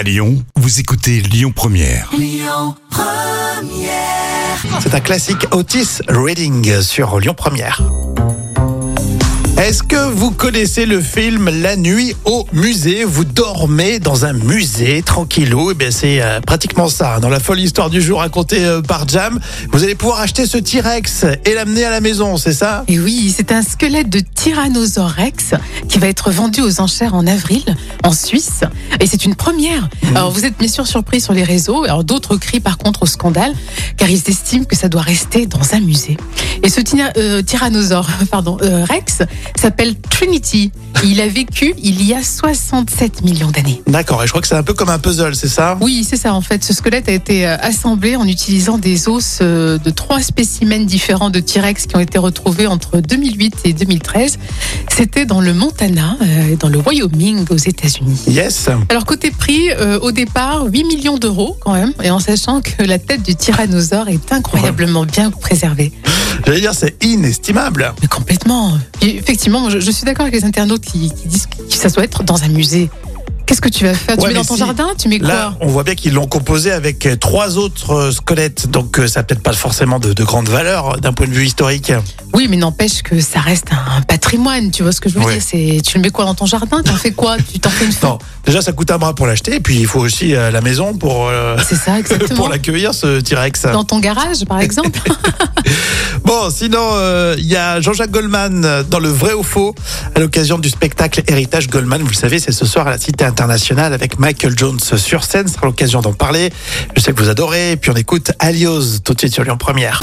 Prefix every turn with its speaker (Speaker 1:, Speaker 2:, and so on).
Speaker 1: À Lyon, vous écoutez Lyon Première.
Speaker 2: C'est un classique Otis Reading sur Lyon Première. Est-ce que vous connaissez le film La nuit au musée? Vous dormez dans un musée tranquillou. Eh bien, c'est euh, pratiquement ça. hein. Dans la folle histoire du jour racontée euh, par Jam, vous allez pouvoir acheter ce T-Rex et l'amener à la maison, c'est ça?
Speaker 3: Et oui, c'est un squelette de Tyrannosaure Rex qui va être vendu aux enchères en avril en Suisse. Et c'est une première. Alors vous êtes bien sûr surpris sur les réseaux. Alors d'autres crient par contre au scandale car ils estiment que ça doit rester dans un musée. Et ce euh, Tyrannosaure pardon, euh, Rex s'appelle Trinity. Il a vécu il y a 67 millions d'années.
Speaker 2: D'accord. Et je crois que c'est un peu comme un puzzle, c'est ça?
Speaker 3: Oui, c'est ça en fait. Ce squelette a été euh, assemblé en utilisant des os euh, de trois spécimens différents de T-Rex qui ont été retrouvés entre 2008 et 2013. C'était dans le Montana, euh, dans le Wyoming aux États-Unis.
Speaker 2: Yes.
Speaker 3: Alors côté prix, au départ, 8 millions d'euros quand même, et en sachant que la tête du tyrannosaure est incroyablement bien préservée.
Speaker 2: J'allais dire, c'est inestimable.
Speaker 3: Mais complètement. Et effectivement, je, je suis d'accord avec les internautes qui, qui disent que ça doit être dans un musée. Qu'est-ce que tu vas faire? Tu
Speaker 2: Ouais,
Speaker 3: mets dans ton
Speaker 2: si.
Speaker 3: jardin Tu mets quoi?
Speaker 2: Là, on voit bien qu'ils l'ont composé avec euh, trois autres euh, squelettes, donc euh, ça n'a peut-être pas forcément de, de grande valeur d'un point de vue historique.
Speaker 3: Oui, mais n'empêche que ça reste un patrimoine. Tu vois ce que je veux
Speaker 2: Ouais.
Speaker 3: dire? C'est tu le mets quoi dans ton jardin? T'en fais quoi? Tu t'en fais une
Speaker 2: Non, déjà ça coûte un bras pour l'acheter, et puis il faut aussi euh, la maison pour, euh,
Speaker 3: C'est ça exactement.
Speaker 2: pour l'accueillir, ce T-Rex.
Speaker 3: Dans ton garage, par exemple.
Speaker 2: Bon, sinon, euh, il y a Jean-Jacques Goldman dans le vrai ou faux, à l'occasion du spectacle Héritage Goldman. Vous le savez, c'est ce soir à la Cité internationale avec Michael Jones sur scène. Ce sera l'occasion d'en parler. Je sais que vous adorez. Et puis on écoute Alios tout de suite sur Lyon Première.